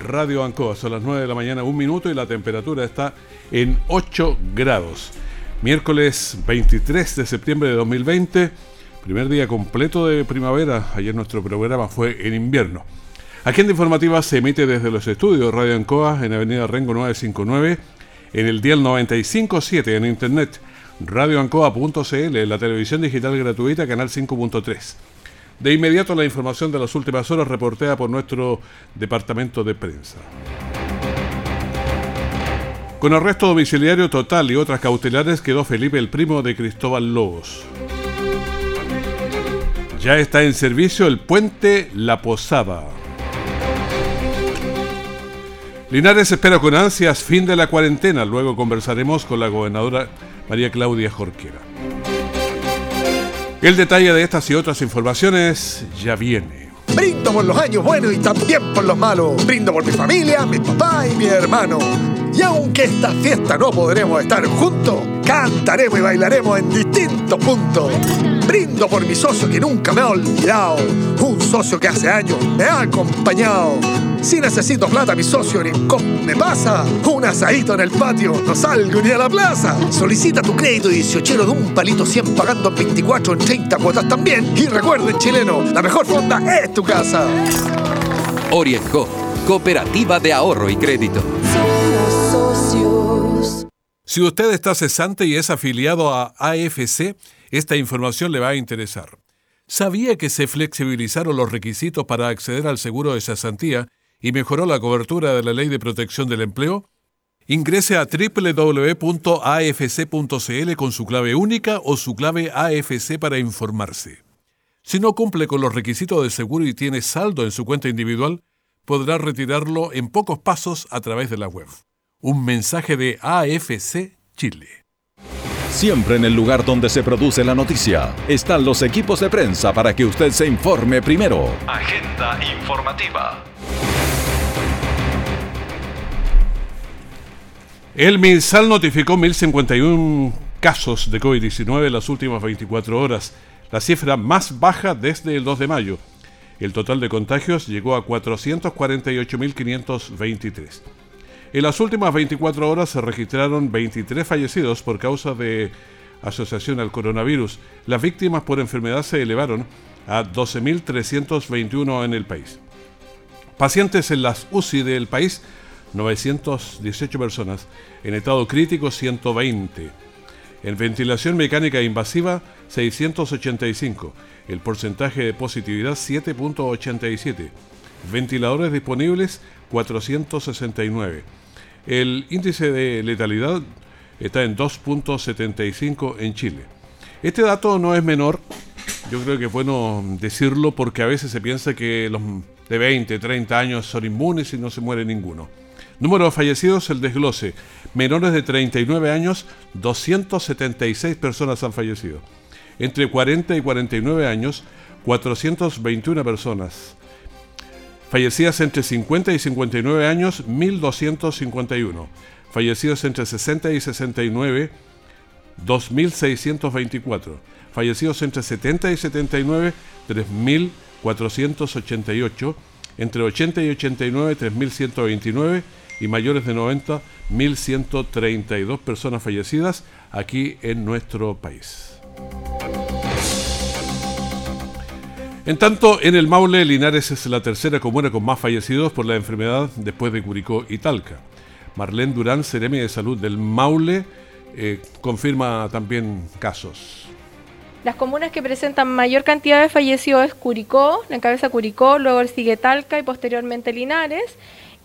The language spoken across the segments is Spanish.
Radio Ancoa. Son las 9 de la mañana, un minuto y la temperatura está en 8 grados. Miércoles 23 de septiembre de 2020, primer día completo de primavera. Ayer nuestro programa fue en invierno. Agenda Informativa se emite desde los estudios Radio Ancoa en Avenida Rengo 959, en el dial 957 en internet, radioancoa.cl, la televisión digital gratuita, canal 5.3. De inmediato la información de las últimas horas reportea por nuestro departamento de prensa. Con arresto domiciliario total y otras cautelares quedó Felipe el primo de Cristóbal Lobos. Ya está en servicio el puente La Posada. Linares espera con ansias fin de la cuarentena. Luego conversaremos con la gobernadora María Claudia Jorquera. El detalle de estas y otras informaciones ya viene. Brindo por los años buenos y también por los malos. Brindo por mi familia, mi papá y mi hermano. Y aunque esta fiesta no podremos estar juntos, cantaremos y bailaremos en distintos puntos. Brindo por mi socio que nunca me ha olvidado. Un socio que hace años me ha acompañado. Si necesito plata, mi socio Rincón me pasa. Un asadito en el patio, no salgo ni a la plaza. Solicita tu crédito 18 de un palito 100 pagando 24 en 30 cuotas también. Y recuerden, chileno, la mejor fonda es tu casa. Orienco, Cooperativa de Ahorro y Crédito. Si usted está cesante y es afiliado a AFC, esta información le va a interesar. ¿Sabía que se flexibilizaron los requisitos para acceder al seguro de cesantía y mejoró la cobertura de la Ley de Protección del Empleo? Ingrese a www.afc.cl con su clave única o su clave AFC para informarse. Si no cumple con los requisitos de seguro y tiene saldo en su cuenta individual, podrá retirarlo en pocos pasos a través de la web. Un mensaje de AFC Chile. Siempre en el lugar donde se produce la noticia están los equipos de prensa para que usted se informe primero. Agenda informativa. El MinSal notificó 1.051 casos de COVID-19 en las últimas 24 horas, la cifra más baja desde el 2 de mayo. El total de contagios llegó a 448.523. En las últimas 24 horas se registraron 23 fallecidos por causa de asociación al coronavirus. Las víctimas por enfermedad se elevaron a 12.321 en el país. Pacientes en las UCI del país 918 personas, en estado crítico 120, en ventilación mecánica invasiva 685, el porcentaje de positividad 7.87, ventiladores disponibles 469, el índice de letalidad está en 2.75 en Chile. Este dato no es menor, yo creo que es bueno decirlo porque a veces se piensa que los de 20, 30 años son inmunes y no se muere ninguno. Número de fallecidos, el desglose. Menores de 39 años, 276 personas han fallecido. Entre 40 y 49 años, 421 personas. Fallecidas entre 50 y 59 años, 1.251. Fallecidos entre 60 y 69, 2.624. Fallecidos entre 70 y 79, 3.488. Entre 80 y 89, 3.129 y mayores de 90, 1.132 personas fallecidas aquí en nuestro país. En tanto, en el Maule, Linares es la tercera comuna con más fallecidos por la enfermedad después de Curicó y Talca. Marlene Durán, Seremi de Salud del Maule, eh, confirma también casos. Las comunas que presentan mayor cantidad de fallecidos es Curicó, la cabeza Curicó, luego sigue Talca y posteriormente Linares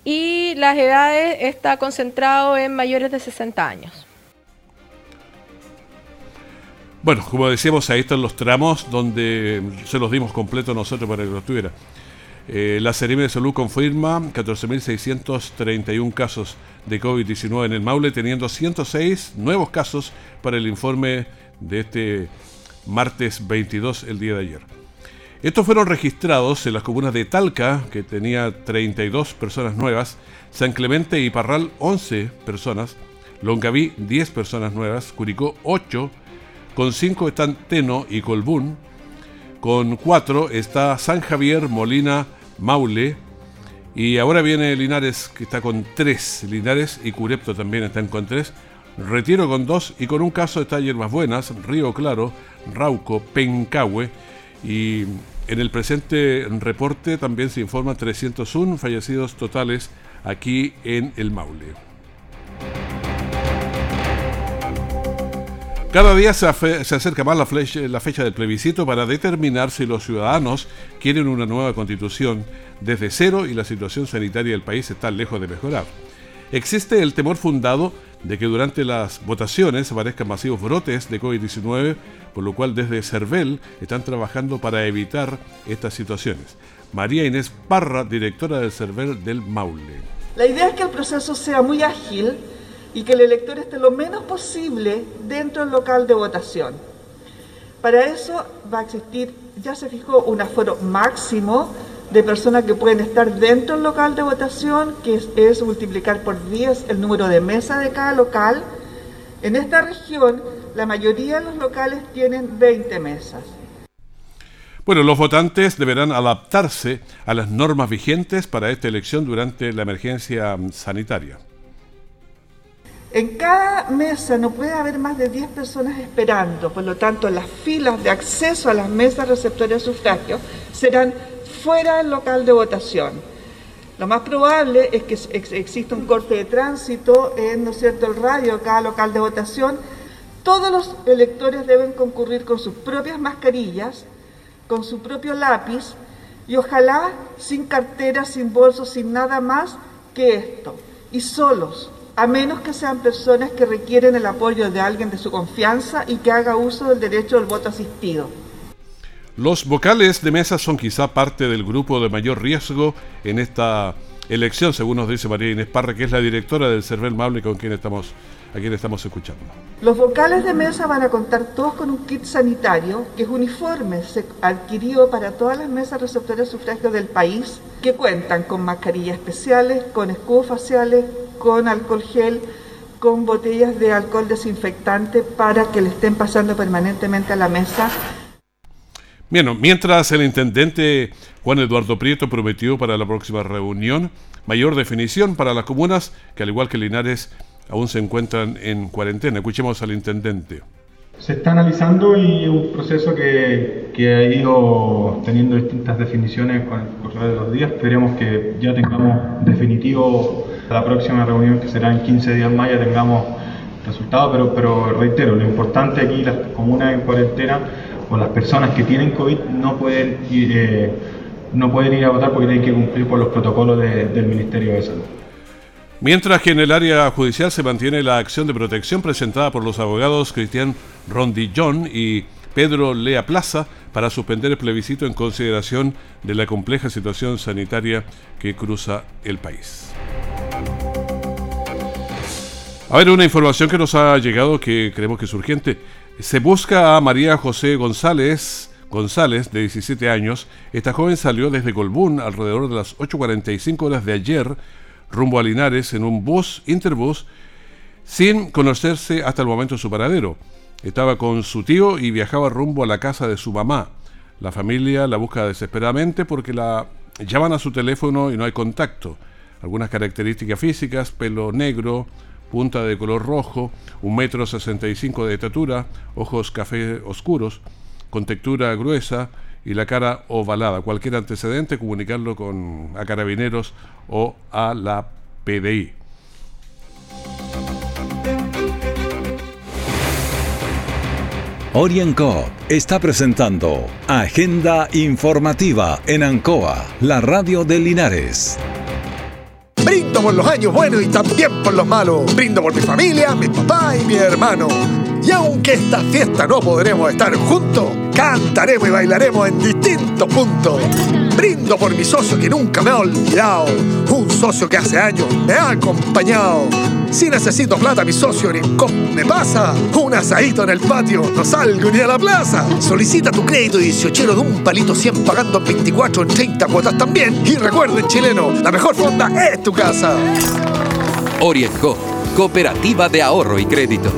y las edades está concentrado en mayores de 60 años. Bueno, como decíamos, ahí están los tramos donde se los dimos completos nosotros para que los tuviera. Eh, la Seremi de Salud confirma 14.631 casos de COVID-19 en el Maule, teniendo 106 nuevos casos para el informe de este martes 22, el día de ayer. Estos fueron registrados en las comunas de Talca, que tenía 32 personas nuevas, San Clemente y Parral 11 personas, Longaví 10 personas nuevas, Curicó 8, con 5 están Teno y Colbún, con 4 está San Javier, Molina, Maule, y ahora viene Linares que está con 3, Linares y Curepto también están con 3, Retiro con 2 y con un caso está Hierbas Buenas, Río Claro, Rauco, Pencahue y en el presente reporte también se informan 301 fallecidos totales aquí en el Maule. Cada día se, acerca más la, fecha del plebiscito para determinar si los ciudadanos quieren una nueva constitución desde cero y la situación sanitaria del país está lejos de mejorar. Existe el temor fundado de que durante las votaciones aparezcan masivos brotes de COVID-19, por lo cual desde CERVEL están trabajando para evitar estas situaciones. María Inés Parra, directora del CERVEL del Maule. La idea es que el proceso sea muy ágil y que el elector esté lo menos posible dentro del local de votación. Para eso va a existir, ya se fijó, un aforo máximo de personas que pueden estar dentro del local de votación, que es, multiplicar por 10 el número de mesas de cada local. En esta región, la mayoría de los locales tienen 20 mesas. Bueno, los votantes deberán adaptarse a las normas vigentes para esta elección durante la emergencia sanitaria. En cada mesa no puede haber más de 10 personas esperando, por lo tanto las filas de acceso a las mesas receptoras de sufragio serán fuera del local de votación. Lo más probable es que exista un corte de tránsito en ¿no cierto? el radio de cada local de votación. Todos los electores deben concurrir con sus propias mascarillas, con su propio lápiz y ojalá sin cartera, sin bolso, sin nada más que esto. Y solos, a menos que sean personas que requieren el apoyo de alguien de su confianza y que haga uso del derecho del voto asistido. Los vocales de mesa son quizá parte del grupo de mayor riesgo en esta elección, según nos dice María Inés Parra, que es la directora del CERVEL Mable con quien estamos, a quien estamos escuchando. Los vocales de mesa van a contar todos con un kit sanitario que es uniforme, se adquirió para todas las mesas receptoras de sufragio del país, que cuentan con mascarillas especiales, con escudos faciales, con alcohol gel, con botellas de alcohol desinfectante para que le estén pasando permanentemente a la mesa Mientras el intendente Juan Eduardo Prieto prometió para la próxima reunión mayor definición para las comunas que al igual que Linares aún se encuentran en cuarentena. Escuchemos al intendente. Se está analizando y un proceso que, que, ha ido teniendo distintas definiciones con el correr de los días. Esperemos que ya tengamos definitivo la próxima reunión que será en 15 días más, ya tengamos resultados, pero, pero reitero, lo importante aquí, las comunas en cuarentena, o las personas que tienen COVID no pueden ir, eh, no pueden ir a votar porque tienen que cumplir con los protocolos del Ministerio de Salud. Mientras que en el área judicial se mantiene la acción de protección presentada por los abogados Cristian Rondillón y Pedro Lea Plaza para suspender el plebiscito en consideración de la compleja situación sanitaria que cruza el país. A ver, una información que nos ha llegado que creemos que es urgente. Se busca a María José González, González, de 17 años. Esta joven salió desde Colbún alrededor de las 8.45 horas de ayer, rumbo a Linares, en un bus, Interbus, sin conocerse hasta el momento su paradero. Estaba con su tío y viajaba rumbo a la casa de su mamá. La familia la busca desesperadamente porque la llaman a su teléfono y no hay contacto. Algunas características físicas, pelo negro, punta de color rojo, un metro sesenta y cinco de estatura, ojos café oscuros, con textura gruesa y la cara ovalada. Cualquier antecedente, comunicarlo con a carabineros o a la PDI. Orienco está presentando Agenda Informativa en Ancoa, la radio de Linares. Brindo por los años buenos y también por los malos. Brindo por mi familia, mi papá y mi hermano. Y aunque esta fiesta no podremos estar juntos, cantaremos y bailaremos en distintos puntos. Brindo por mi socio que nunca me ha olvidado, un socio que hace años me ha acompañado. Si necesito plata, mi socio ni me pasa. Un asadito en el patio, no salgo ni a la plaza. Solicita tu crédito 18 de un palito 100 pagando 24 en 30 cuotas también. Y recuerden, chileno, la mejor fonda es tu casa. Orienco, Cooperativa de Ahorro y Crédito.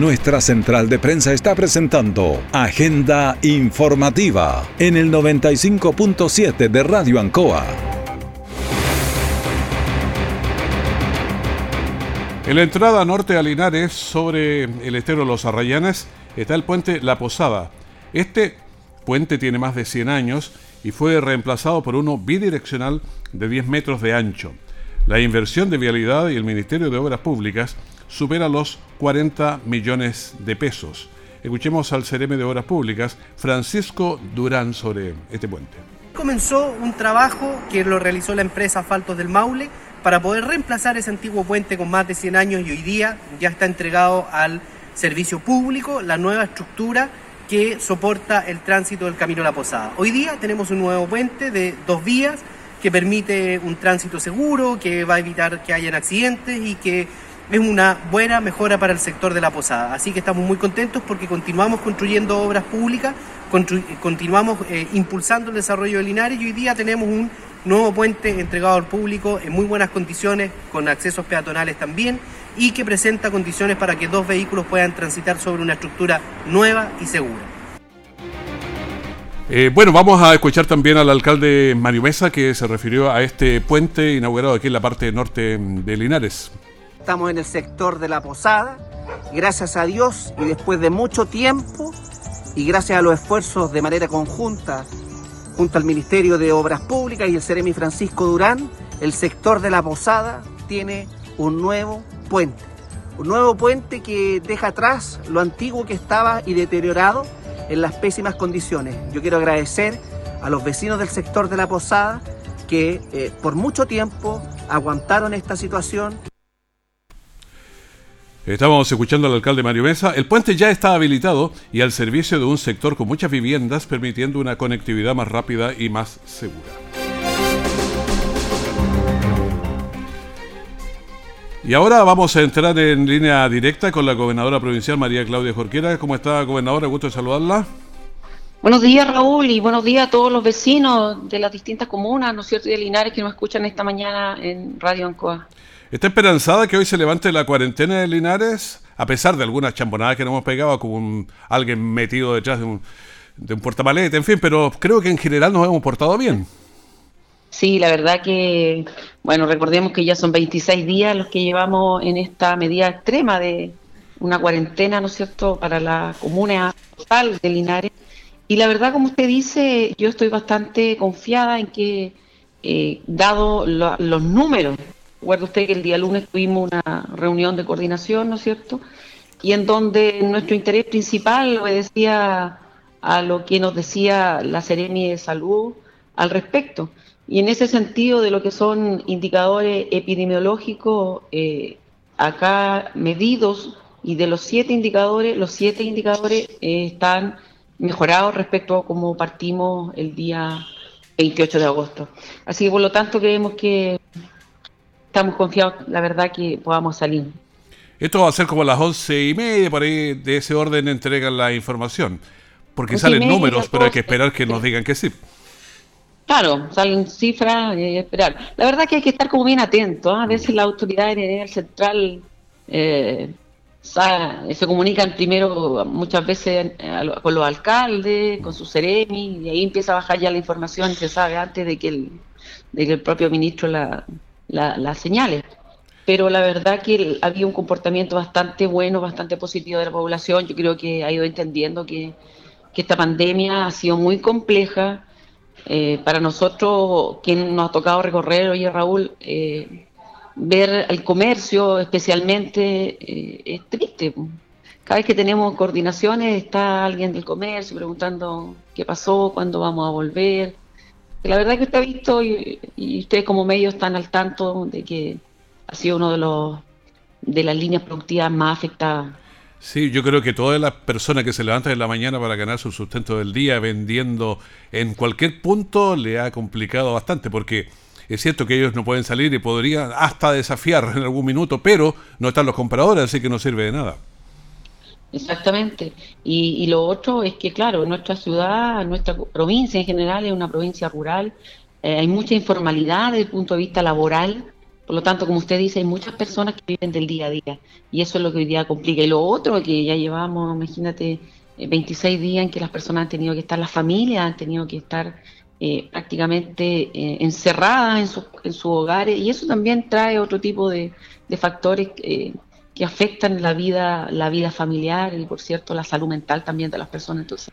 Nuestra central de prensa está presentando Agenda Informativa en el 95.7 de Radio Ancoa. En la entrada norte a Linares, sobre el estero Los Arrayanes, está el puente La Posada. Este puente tiene más de 100 años y fue reemplazado por uno bidireccional de 10 metros de ancho. La inversión de vialidad y el Ministerio de Obras Públicas supera los 40 millones de pesos. Escuchemos al CRM de Obras Públicas, Francisco Durán, sobre este puente. Comenzó un trabajo que lo realizó la empresa Asfaltos del Maule para poder reemplazar ese antiguo puente con más de 100 años y hoy día ya está entregado al servicio público la nueva estructura que soporta el tránsito del Camino a la Posada. Hoy día tenemos un nuevo puente de dos vías que permite un tránsito seguro, que va a evitar que hayan accidentes y que es una buena mejora para el sector de la posada. Así que estamos muy contentos porque continuamos construyendo obras públicas, continuamos eh, impulsando el desarrollo de Linares y hoy día tenemos un nuevo puente entregado al público en muy buenas condiciones, con accesos peatonales también, y que presenta condiciones para que dos vehículos puedan transitar sobre una estructura nueva y segura. Eh, bueno, vamos a escuchar también al alcalde Mario Mesa que se refirió a este puente inaugurado aquí en la parte norte de Linares. Estamos en el sector de la Posada, gracias a Dios y después de mucho tiempo y gracias a los esfuerzos de manera conjunta Junto al Ministerio de Obras Públicas y el Ceremi Francisco Durán, el sector de la Posada tiene un nuevo puente. Un nuevo puente que deja atrás lo antiguo que estaba y deteriorado en las pésimas condiciones. Yo quiero agradecer a los vecinos del sector de la Posada que eh, por mucho tiempo aguantaron esta situación Estamos escuchando al alcalde Mario Mesa. El puente ya está habilitado y al servicio de un sector con muchas viviendas, permitiendo una conectividad más rápida y más segura. Y ahora vamos a entrar en línea directa con la gobernadora provincial María Claudia Jorquera. ¿Cómo está, gobernadora? Gusto de saludarla. Buenos días, Raúl, y buenos días a todos los vecinos de las distintas comunas, ¿no es cierto?, y de Linares que nos escuchan esta mañana en Radio Ancoa. ¿Está esperanzada que hoy se levante la cuarentena de Linares? A pesar de algunas chambonadas que nos hemos pegado, como alguien metido detrás de un, de un portamalete, en fin, pero creo que en general nos hemos portado bien. Sí, la verdad que, bueno, recordemos que ya son 26 días los que llevamos en esta medida extrema de una cuarentena, ¿no es cierto?, para la comuna total de Linares. Y la verdad, como usted dice, yo estoy bastante confiada en que, eh, dado los números Recuerda usted que el día lunes tuvimos una reunión de coordinación, ¿no es cierto? Y en donde nuestro interés principal obedecía a lo que nos decía la Seremi de Salud al respecto. Y en ese sentido de lo que son indicadores epidemiológicos, eh, acá medidos, y de los siete indicadores, los siete indicadores eh, están mejorados respecto a cómo partimos el día 28 de agosto. Así que por lo tanto creemos que estamos confiados, la verdad, que podamos salir. Esto va a ser como a las once y media, por ahí de ese orden entregan la información. Porque salen números, pero hay que esperar que nos digan que sí. Claro, salen cifras y hay que esperar. La verdad que hay que estar como bien atento. ¿ah? A veces las autoridades a nivel central eh, se comunican primero muchas veces con los alcaldes, con sus seremi, y ahí empieza a bajar ya la información, se sabe antes de que el, de que el propio ministro la, las señales. Pero la verdad que había un comportamiento bastante bueno, bastante positivo de la población. Yo creo que ha ido entendiendo que, esta pandemia ha sido muy compleja. Eh, para nosotros, quien nos ha tocado recorrer, oye Raúl, eh, ver el comercio especialmente eh, es triste. Cada vez que tenemos coordinaciones está alguien del comercio preguntando qué pasó, cuándo vamos a volver. La verdad que usted ha visto y, ustedes como medios están al tanto de que ha sido uno de los de las líneas productivas más afectadas. Sí, yo creo que todas las personas que se levantan en la mañana para ganar su sustento del día vendiendo en cualquier punto le ha complicado bastante porque es cierto que ellos no pueden salir y podrían hasta desafiar en algún minuto, pero no están los compradores, así que no sirve de nada. Exactamente. Y, lo otro es que, claro, nuestra ciudad, nuestra provincia en general es una provincia rural, eh, hay mucha informalidad desde el punto de vista laboral, por lo tanto, como usted dice, hay muchas personas que viven del día a día y eso es lo que hoy día complica. Y lo otro, que ya llevamos, imagínate, 26 eh, días en que las personas han tenido que estar, las familias han tenido que estar eh, prácticamente eh, encerradas en, sus en sus hogares y eso también trae otro tipo de, factores que afectan la vida, la vida familiar y, por cierto, la salud mental también de las personas. Entonces,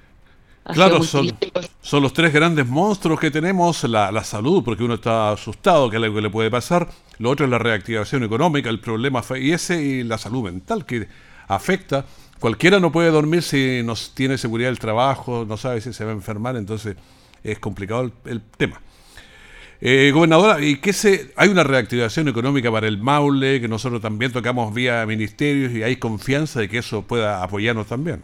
Claro, son, son, los tres grandes monstruos que tenemos, la, la, salud, porque uno está asustado que algo que le puede pasar, lo otro es la reactivación económica, el problema y ese y la salud mental que afecta. Cualquiera no puede dormir si no tiene seguridad del trabajo, no sabe si se va a enfermar, entonces es complicado el, tema. Eh, gobernadora, ¿y qué se, hay una reactivación económica para el Maule, que nosotros también tocamos vía ministerios y hay confianza de que eso pueda apoyarnos también?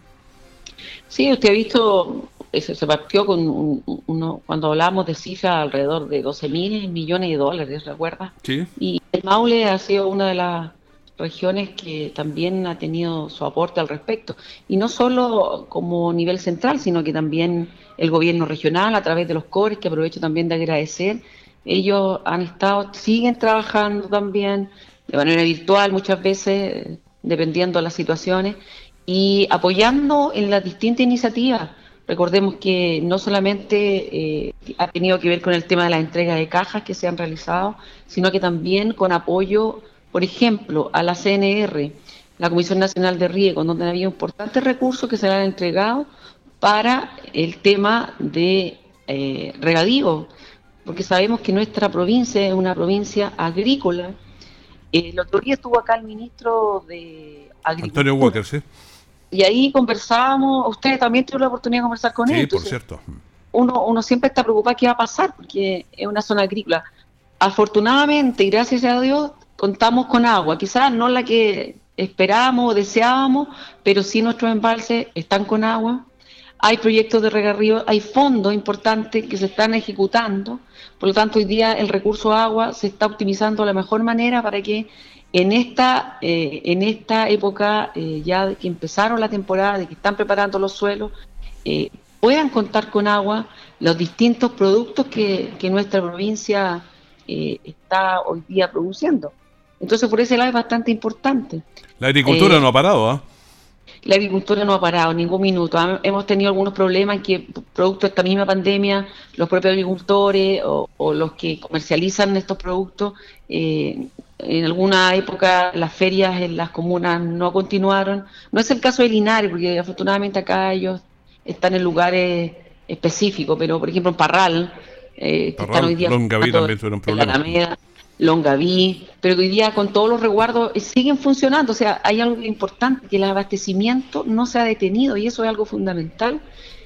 Sí, usted ha visto se partió con uno, cuando hablábamos de cifras alrededor de 12 mil millones de dólares, ¿recuerdas? Sí. Y el Maule ha sido una de las regiones que también ha tenido su aporte al respecto. Y no solo como nivel central, sino que también el gobierno regional a través de los CORES, que aprovecho también de agradecer. Ellos han estado, siguen trabajando también de manera virtual muchas veces, dependiendo de las situaciones, y apoyando en las distintas iniciativas. Recordemos que no solamente eh, ha tenido que ver con el tema de la entrega de cajas que se han realizado, sino que también con apoyo, por ejemplo, a la CNR, la Comisión Nacional de Riego, donde había importantes recursos que se han entregado para el tema de eh, regadío, porque sabemos que nuestra provincia es una provincia agrícola. El otro día estuvo acá el ministro de Agricultura. Antonio Walker, sí y ahí conversábamos, usted también tuvo la oportunidad de conversar con él. Sí, por cierto. Uno, uno siempre está preocupado qué va a pasar, porque es una zona agrícola. Afortunadamente y gracias a Dios contamos con agua, quizás no la que esperábamos o deseábamos, pero sí nuestros embalses están con agua. Hay proyectos de regarrío, hay fondos importantes que se están ejecutando, por lo tanto hoy día el recurso agua se está optimizando de la mejor manera para que en esta, eh, en esta época, eh, ya de que empezaron la temporada, de que están preparando los suelos, eh, puedan contar con agua los distintos productos que, nuestra provincia está hoy día produciendo. Entonces, por ese lado es bastante importante. La agricultura no ha parado, ¿ah? La agricultura no ha parado ningún minuto. Hemos tenido algunos problemas en que, producto de esta misma pandemia, los propios agricultores o, o los que comercializan estos productos eh, en alguna época las ferias en las comunas no continuaron. No es el caso de Linares, porque afortunadamente acá ellos están en lugares específicos, pero por ejemplo en Parral, eh, están hoy día Longaví también tuvieron problemas. Longaví, pero hoy día con todos los resguardos eh, siguen funcionando. O sea, hay algo importante, que el abastecimiento no se ha detenido y eso es algo fundamental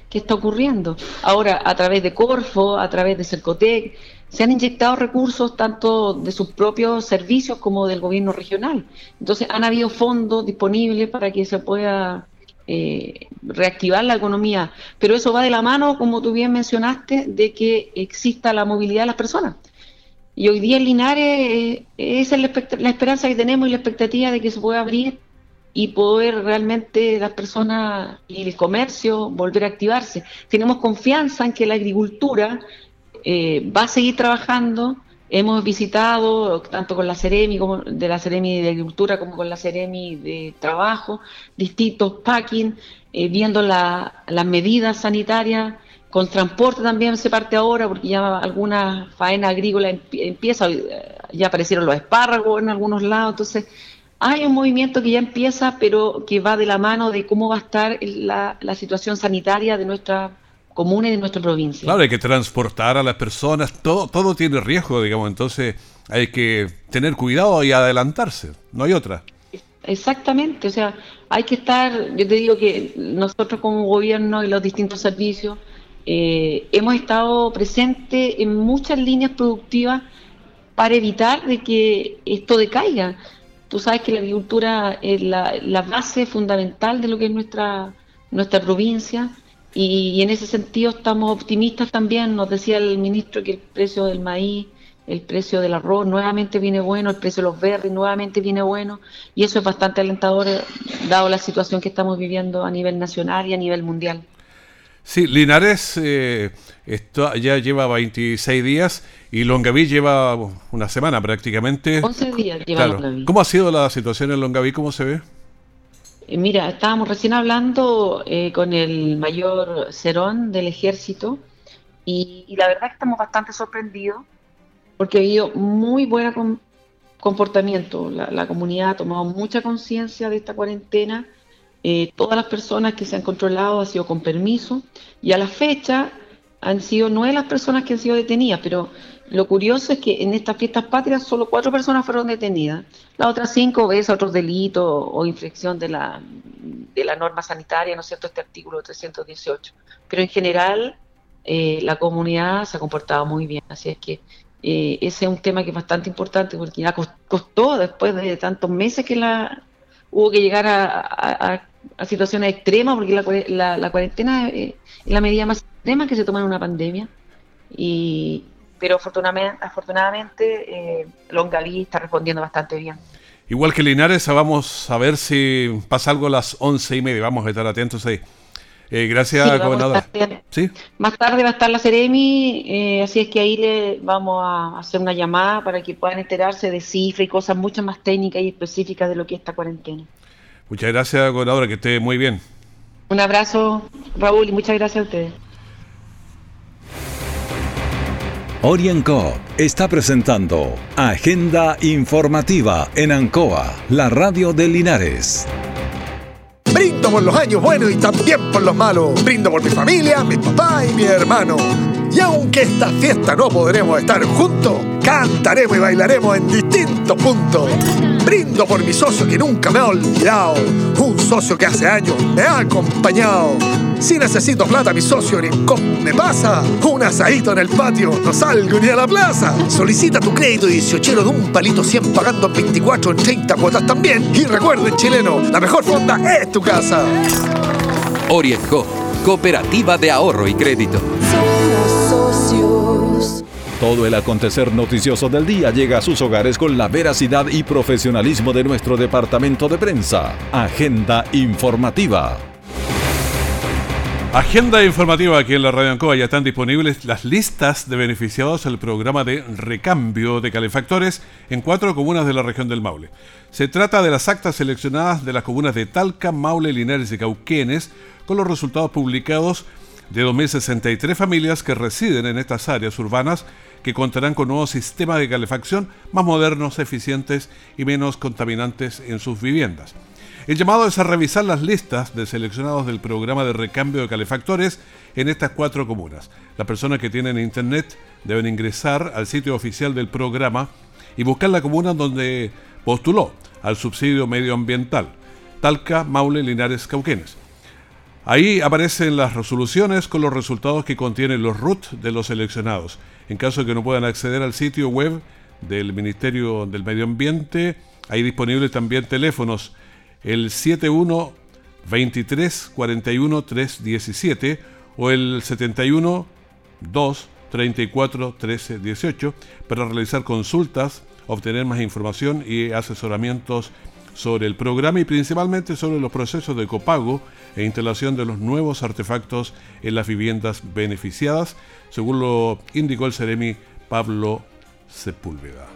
que está ocurriendo. Ahora, a través de Corfo, a través de Cercotec, se han inyectado recursos tanto de sus propios servicios como del gobierno regional. Entonces han habido fondos disponibles para que se pueda eh, reactivar la economía, pero eso va de la mano, como tú bien mencionaste, de que exista la movilidad de las personas. Y hoy día en Linares eh, esa es la, esperanza que tenemos y la expectativa de que se pueda abrir y poder realmente las personas y el comercio volver a activarse. Tenemos confianza en que la agricultura eh, va a seguir trabajando. Hemos visitado, tanto con la Ceremi, como de la Ceremi de Agricultura, como con la Ceremi de Trabajo, distintos packing, eh, viendo las medidas sanitarias. Con transporte también se parte ahora, porque ya alguna faena agrícola empieza, ya aparecieron los espárragos en algunos lados, entonces hay un movimiento que ya empieza, pero que va de la mano de cómo va a estar la, la situación sanitaria de nuestra comunes de nuestra provincia. Claro, hay que transportar a las personas, todo, todo tiene riesgo, digamos, entonces hay que tener cuidado y adelantarse, no hay otra. Exactamente, o sea, hay que estar, yo te digo que nosotros como gobierno y los distintos servicios eh, hemos estado presentes en muchas líneas productivas para evitar de que esto decaiga. Tú sabes que la agricultura es la, base fundamental de lo que es nuestra, nuestra provincia y, en ese sentido estamos optimistas también. Nos decía el ministro que el precio del maíz, el precio del arroz nuevamente viene bueno, el precio de los berries nuevamente viene bueno y eso es bastante alentador eh, dado la situación que estamos viviendo a nivel nacional y a nivel mundial. Sí, Linares eh, esto ya lleva 26 días y Longaví lleva una semana prácticamente. 11 días lleva Longaví. ¿Cómo ha sido la situación en Longaví? ¿Cómo se ve? Eh, mira, estábamos recién hablando eh, con el mayor Cerón del ejército y, la verdad que estamos bastante sorprendidos porque ha habido muy buen comportamiento. La, la comunidad ha tomado mucha conciencia de esta cuarentena eh, todas las personas que se han controlado han sido con permiso y a la fecha han sido nueve las personas que han sido detenidas, pero lo curioso es que en estas fiestas patrias solo cuatro personas fueron detenidas. Las otras cinco ves otros delitos o infracción de la, de la norma sanitaria, ¿no es cierto?, este artículo 318. Pero en general eh, la comunidad se ha comportado muy bien, así es que eh, ese es un tema que es bastante importante porque ya costó después de tantos meses que la hubo que llegar a situaciones extremas, porque la, la, cuarentena es la medida más extrema que se toma en una pandemia. Y, pero afortunadamente, afortunadamente eh, Longaví está respondiendo bastante bien. Igual que Linares, vamos a ver si pasa algo a las once y media. Vamos a estar atentos ahí. Eh, gracias, gobernador. Más tarde va a estar la Ceremi, eh, así es que ahí le vamos a hacer una llamada para que puedan enterarse de cifras y cosas mucho más técnicas y específicas de lo que es esta cuarentena. Muchas gracias, gobernadora, que esté muy bien. Un abrazo, Raúl, y muchas gracias a ustedes. Orienco está presentando Agenda Informativa en Ancoa, la radio de Linares. Brindo por los años buenos y también por los malos. Brindo por mi familia, mi papá y mi hermano. Y aunque esta fiesta no podremos estar juntos, cantaremos y bailaremos en distintos puntos. Brindo por mi socio que nunca me ha olvidado, un socio que hace años me ha acompañado. Si necesito plata, mi socio en me pasa. Un asadito en el patio, no salgo ni a la plaza. Solicita tu crédito 18 de un palito 100 pagando 24 en 30 cuotas también. Y recuerden, chileno, la mejor fonda es tu casa. Orienco, Cooperativa de Ahorro y Crédito. Todo el acontecer noticioso del día llega a sus hogares con la veracidad y profesionalismo de nuestro departamento de prensa. Agenda informativa. Agenda informativa aquí en la Radio Ancoa ya están disponibles las listas de beneficiados del programa de recambio de calefactores en cuatro comunas de la región del Maule. Se trata de las actas seleccionadas de las comunas de Talca, Maule, Linares y Cauquenes con los resultados publicados de 2.063 familias que residen en estas áreas urbanas que contarán con nuevos sistemas de calefacción más modernos, eficientes y menos contaminantes en sus viviendas. El llamado es a revisar las listas de seleccionados del programa de recambio de calefactores en estas cuatro comunas. Las personas que tienen internet deben ingresar al sitio oficial del programa y buscar la comuna donde postuló al subsidio medioambiental, Talca, Maule, Linares, Cauquenes. Ahí aparecen las resoluciones con los resultados que contienen los RUT de los seleccionados. En caso de que no puedan acceder al sitio web del Ministerio del Medio Ambiente, hay disponibles también teléfonos el 71 23 41 317 o el 71 2 34 13 18 para realizar consultas, obtener más información y asesoramientos sobre el programa y principalmente sobre los procesos de copago e instalación de los nuevos artefactos en las viviendas beneficiadas, según lo indicó el Ceremi Pablo Sepúlveda.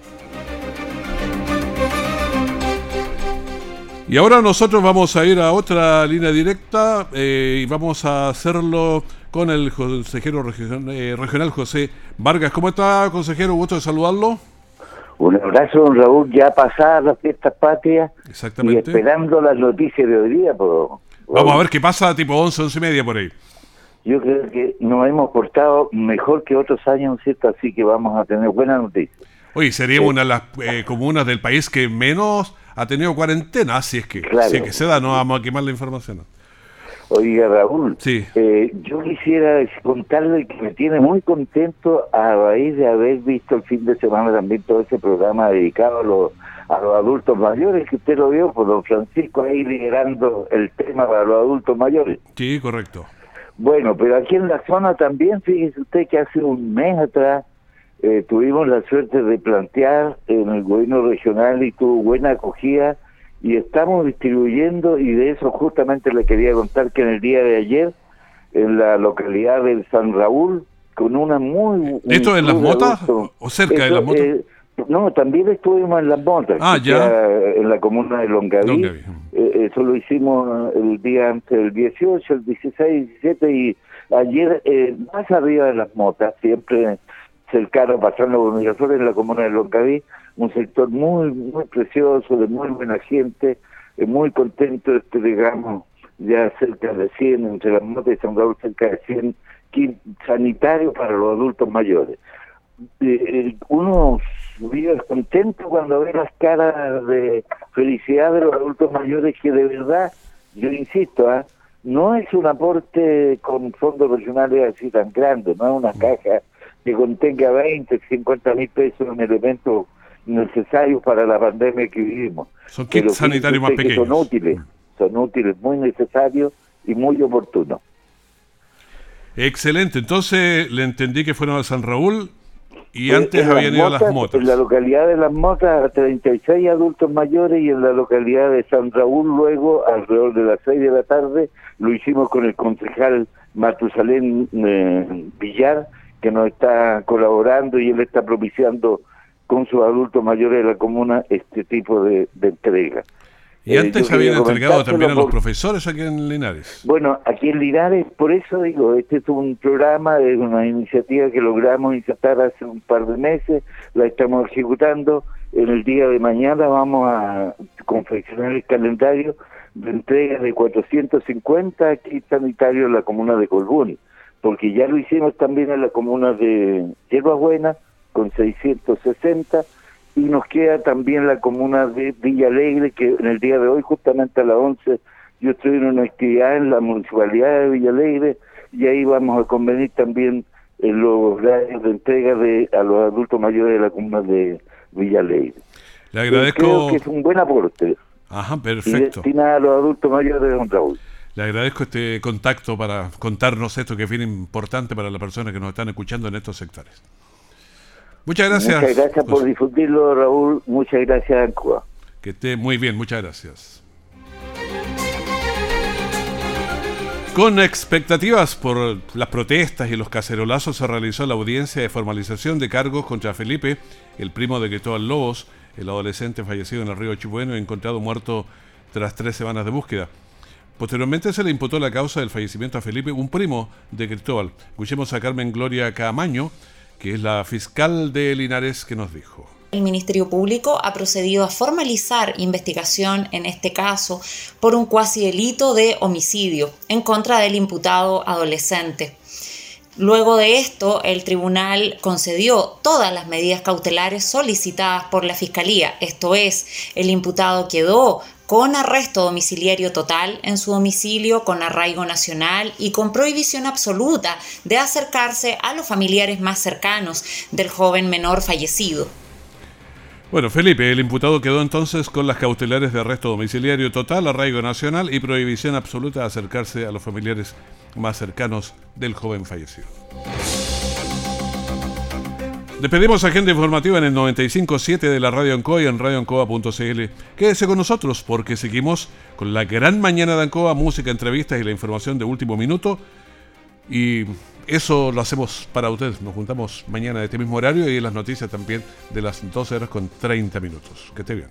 Y ahora nosotros vamos a ir a otra línea directa eh, y vamos a hacerlo con el consejero eh, regional José Vargas. ¿Cómo está, consejero? Gusto de saludarlo. Un abrazo, don Raúl, ya pasadas las fiestas patrias y esperando las noticias de hoy día. Vamos a ver qué pasa tipo 11, 11 y media por ahí. Yo creo que nos hemos portado mejor que otros años, ¿cierto? Así que vamos a tener buenas noticias. Oye, seríamos una de las eh, comunas del país que menos ha tenido cuarentena, así es que, si es que se da, no vamos a quemar la información. Oiga, Raúl, sí. Eh, yo quisiera contarle que me tiene muy contento a raíz de haber visto el fin de semana también todo ese programa dedicado a los, a los adultos mayores, que usted lo vio por don Francisco ahí liderando el tema para los adultos mayores. Sí, correcto. Bueno, pero aquí en la zona también, fíjese usted que hace un mes atrás eh, tuvimos la suerte de plantear en el gobierno regional y tuvo buena acogida y estamos distribuyendo y de eso justamente le quería contar que en el día de ayer en la localidad del San Raúl con una muy esto en las motas o cerca de las motas eh, no también estuvimos en las motas ah ya. en la comuna de Longaví, eh, eso lo hicimos el día antes del 18 el 16 17 y ayer eh, más arriba de las motas siempre cercano pasando por Miraflores en la comuna de Longaví un sector muy muy precioso, de muy buena gente, eh, muy contento, este, digamos, ya cerca de 100, entre las motas y San Raúl, cerca de 100 kits sanitarios para los adultos mayores. Eh, eh, uno vive contento cuando ve las caras de felicidad de los adultos mayores que de verdad, yo insisto, ¿ah? no es un aporte con fondos regionales así tan grande, no es una caja que contenga 20, 50 mil pesos en elementos necesarios para la pandemia que vivimos. Son kits sanitarios más pequeños. Son útiles, son útiles, muy necesarios y muy oportunos. Excelente, entonces le entendí que fueron a San Raúl y antes habían ido a las motas. En la localidad de Las Motas, 36 adultos mayores y en la localidad de San Raúl, luego, alrededor de las 6 de la tarde, lo hicimos con el concejal Matusalén eh, Villar, que nos está colaborando y él está propiciando con sus adultos mayores de la comuna este tipo de, entrega. Y antes eh, habían entregado también a los profesores aquí en Linares. Bueno, aquí en Linares, por eso digo, este es un programa, es una iniciativa que logramos insertar hace un par de meses, la estamos ejecutando. En el día de mañana vamos a confeccionar el calendario de entrega de 450 aquí sanitarios en la comuna de Colbún, porque ya lo hicimos también en la comuna de Hierbas Buenas, con 660 y nos queda también la comuna de Villa Alegre que en el día de hoy justamente a las 11 yo estoy en una actividad en la municipalidad de Villa Alegre y ahí vamos a convenir también en los horarios de entrega de a los adultos mayores de la comuna de Villa Alegre. Le agradezco. Creo que es un buen aporte. Ajá, perfecto. Y destinado a los adultos mayores de Don Raúl. Le agradezco este contacto para contarnos esto que es bien importante para las personas que nos están escuchando en estos sectores. Muchas gracias. Muchas gracias por difundirlo, Raúl. Muchas gracias, Cuba. Que esté muy bien, muchas gracias. Con expectativas por las protestas y los cacerolazos se realizó la audiencia de formalización de cargos contra Felipe, el primo de Cristóbal Lobos, el adolescente fallecido en el río Chibueno y encontrado muerto tras tres semanas de búsqueda. Posteriormente se le imputó la causa del fallecimiento a Felipe, un primo de Cristóbal. Escuchemos a Carmen Gloria Camaño, que es la fiscal de Linares, que nos dijo. El Ministerio Público ha procedido a formalizar investigación en este caso por un cuasi delito de homicidio en contra del imputado adolescente. Luego de esto, el tribunal concedió todas las medidas cautelares solicitadas por la Fiscalía, esto es, el imputado quedó con arresto domiciliario total en su domicilio, con arraigo nacional y con prohibición absoluta de acercarse a los familiares más cercanos del joven menor fallecido. Bueno, Felipe, el imputado quedó entonces con las cautelares de arresto domiciliario total, arraigo nacional y prohibición absoluta de acercarse a los familiares más cercanos del joven fallecido. Despedimos agenda informativa en el 95.7 de la Radio Ancoa y en radioancoa.cl. Quédese con nosotros porque seguimos con la gran mañana de Ancoa, música, entrevistas y la información de último minuto. Y eso lo hacemos para ustedes. Nos juntamos mañana de este mismo horario y en las noticias también de las 12 horas con 30 minutos. Que esté bien.